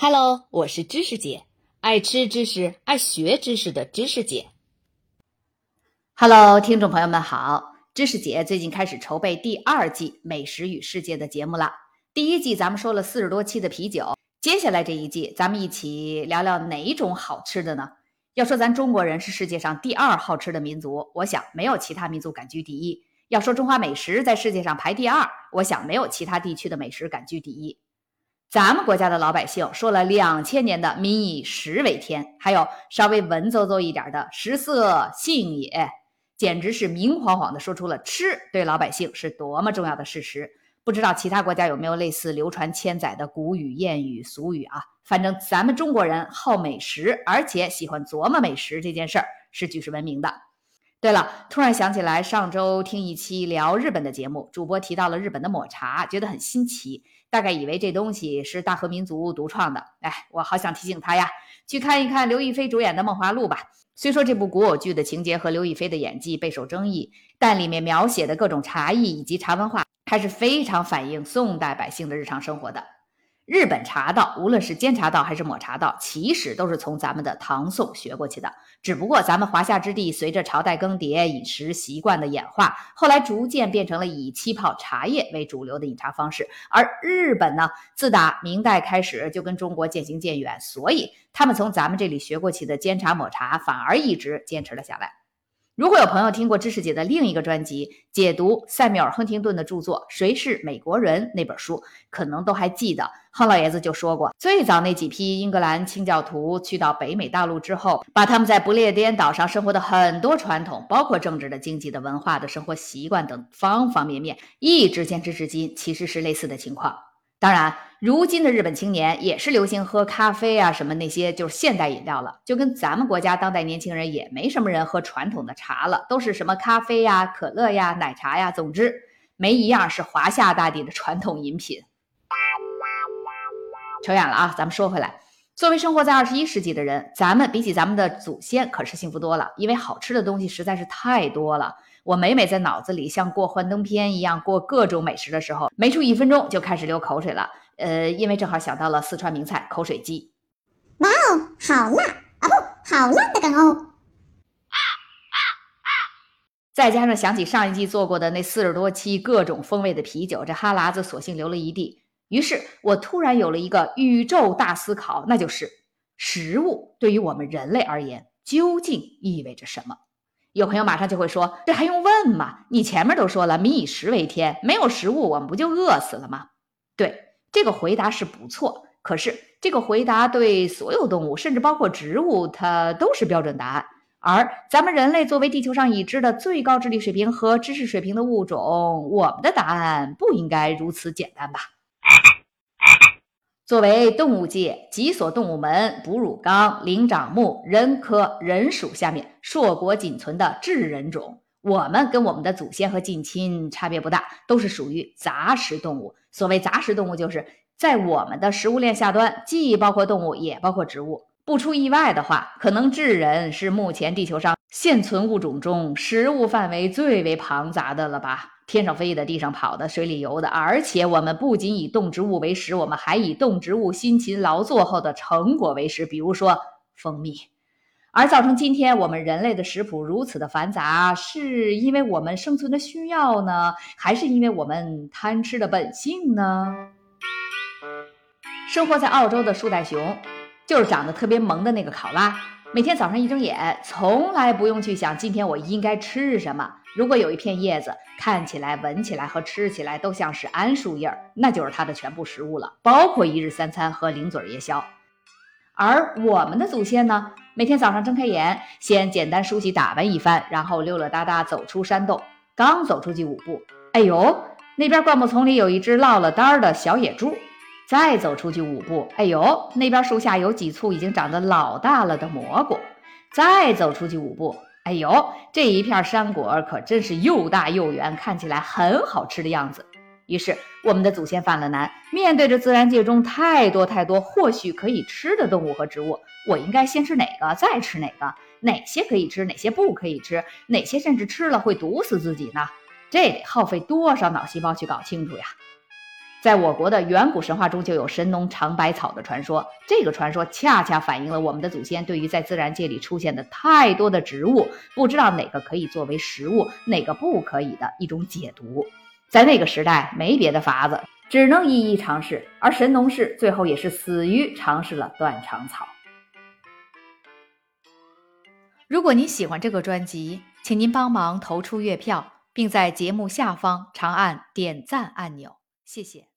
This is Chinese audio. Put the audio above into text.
Hello，我是知识姐，爱吃知识、爱学知识的知识姐。Hello，听众朋友们好，知识姐最近开始筹备第二季《美食与世界》的节目了。第一季咱们说了四十多期的啤酒，接下来这一季咱们一起聊聊哪一种好吃的呢？要说咱中国人是世界上第二好吃的民族，我想没有其他民族敢居第一。要说中华美食在世界上排第二，我想没有其他地区的美食敢居第一。咱们国家的老百姓说了两千年的“民以食为天”，还有稍微文绉绉一点的“食色性也”，简直是明晃晃的说出了吃对老百姓是多么重要的事实。不知道其他国家有没有类似流传千载的古语、谚语、俗语啊？反正咱们中国人好美食，而且喜欢琢磨美食这件事儿是举世闻名的。对了，突然想起来，上周听一期聊日本的节目，主播提到了日本的抹茶，觉得很新奇。大概以为这东西是大和民族独创的，哎，我好想提醒他呀，去看一看刘亦菲主演的《梦华录》吧。虽说这部古偶剧的情节和刘亦菲的演技备受争议，但里面描写的各种茶艺以及茶文化，还是非常反映宋代百姓的日常生活的。日本茶道，无论是煎茶道还是抹茶道，其实都是从咱们的唐宋学过去的。只不过咱们华夏之地随着朝代更迭、饮食习惯的演化，后来逐渐变成了以气泡茶叶为主流的饮茶方式。而日本呢，自打明代开始就跟中国渐行渐远，所以他们从咱们这里学过去的煎茶、抹茶，反而一直坚持了下来。如果有朋友听过知识姐的另一个专辑解读塞缪尔·亨廷顿的著作《谁是美国人》那本书，可能都还记得，亨老爷子就说过，最早那几批英格兰清教徒去到北美大陆之后，把他们在不列颠岛上生活的很多传统，包括政治的、经济的、文化的、生活习惯等方方面面，一直坚持至今，其实是类似的情况。当然，如今的日本青年也是流行喝咖啡啊，什么那些就是现代饮料了，就跟咱们国家当代年轻人也没什么人喝传统的茶了，都是什么咖啡呀、可乐呀、奶茶呀，总之没一样是华夏大地的传统饮品。扯远了啊，咱们说回来，作为生活在二十一世纪的人，咱们比起咱们的祖先可是幸福多了，因为好吃的东西实在是太多了。我每每在脑子里像过幻灯片一样过各种美食的时候，没出一分钟就开始流口水了。呃，因为正好想到了四川名菜口水鸡。哇哦，好辣啊！不好辣的梗哦。再加上想起上一季做过的那四十多期各种风味的啤酒，这哈喇子索性流了一地。于是我突然有了一个宇宙大思考，那就是食物对于我们人类而言究竟意味着什么？有朋友马上就会说：“这还用问吗？你前面都说了，民以食为天，没有食物，我们不就饿死了吗？”对，这个回答是不错。可是这个回答对所有动物，甚至包括植物，它都是标准答案。而咱们人类作为地球上已知的最高智力水平和知识水平的物种，我们的答案不应该如此简单吧？作为动物界脊索动物门哺乳纲灵长目人科人属下面硕果仅存的智人种，我们跟我们的祖先和近亲差别不大，都是属于杂食动物。所谓杂食动物，就是在我们的食物链下端，既包括动物，也包括植物。不出意外的话，可能智人是目前地球上现存物种中食物范围最为庞杂的了吧。天上飞的，地上跑的，水里游的，而且我们不仅以动植物为食，我们还以动植物辛勤劳作后的成果为食，比如说蜂蜜。而造成今天我们人类的食谱如此的繁杂，是因为我们生存的需要呢，还是因为我们贪吃的本性呢？生活在澳洲的树袋熊，就是长得特别萌的那个考拉，每天早上一睁眼，从来不用去想今天我应该吃什么。如果有一片叶子看起来、闻起来和吃起来都像是桉树叶儿，那就是它的全部食物了，包括一日三餐和零嘴夜宵。而我们的祖先呢，每天早上睁开眼，先简单梳洗打扮一番，然后溜溜达达走出山洞。刚走出去五步，哎呦，那边灌木丛里有一只落了单儿的小野猪。再走出去五步，哎呦，那边树下有几簇已经长得老大了的蘑菇。再走出去五步。哎呦，这一片山果可真是又大又圆，看起来很好吃的样子。于是，我们的祖先犯了难，面对着自然界中太多太多或许可以吃的动物和植物，我应该先吃哪个，再吃哪个？哪些可以吃，哪些不可以吃？哪些甚至吃了会毒死自己呢？这得耗费多少脑细胞去搞清楚呀？在我国的远古神话中就有神农尝百草的传说，这个传说恰恰反映了我们的祖先对于在自然界里出现的太多的植物，不知道哪个可以作为食物，哪个不可以的一种解读。在那个时代，没别的法子，只能一一尝试，而神农氏最后也是死于尝试了断肠草。如果您喜欢这个专辑，请您帮忙投出月票，并在节目下方长按点赞按钮。谢谢。